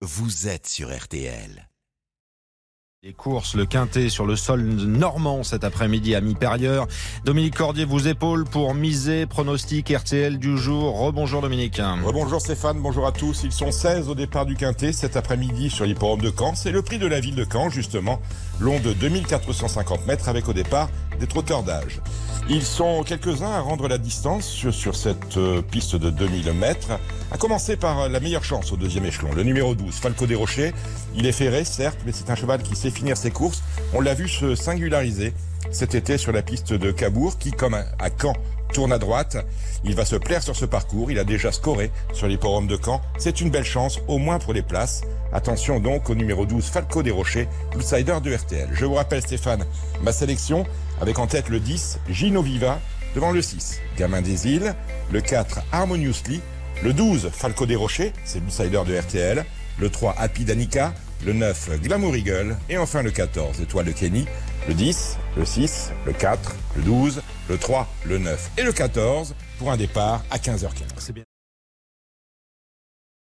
vous êtes sur RTL. Les courses, le quintet sur le sol normand cet après-midi à mi-périeur. Dominique Cordier vous épaule pour miser pronostic RTL du jour. Rebonjour Dominique. Bonjour Stéphane, bonjour à tous. Ils sont 16 au départ du quintet cet après-midi sur l'hipporome de Caen. C'est le prix de la ville de Caen justement, long de 2450 mètres avec au départ des trotteurs d'âge. Ils sont quelques-uns à rendre la distance sur, sur cette euh, piste de 2000 mètres. À commencer par la meilleure chance au deuxième échelon, le numéro 12, Falco des Rochers. Il est ferré, certes, mais c'est un cheval qui sait finir ses courses. On l'a vu se singulariser cet été sur la piste de Cabourg, qui, comme à Caen, tourne à droite. Il va se plaire sur ce parcours. Il a déjà scoré sur l'hipporome de Caen. C'est une belle chance, au moins pour les places. Attention donc au numéro 12, Falco des Rochers, outsider de RTL. Je vous rappelle, Stéphane, ma sélection, avec en tête le 10, Gino Viva, devant le 6, Gamin des Îles, le 4, Harmoniously, le 12, Falco des Rochers, c'est l'outsider de RTL, le 3, Happy Danica, le 9, Glamour Eagle, et enfin le 14, Étoile de Kenny, le 10, le 6, le 4, le 12, le 3, le 9 et le 14 pour un départ à 15h15.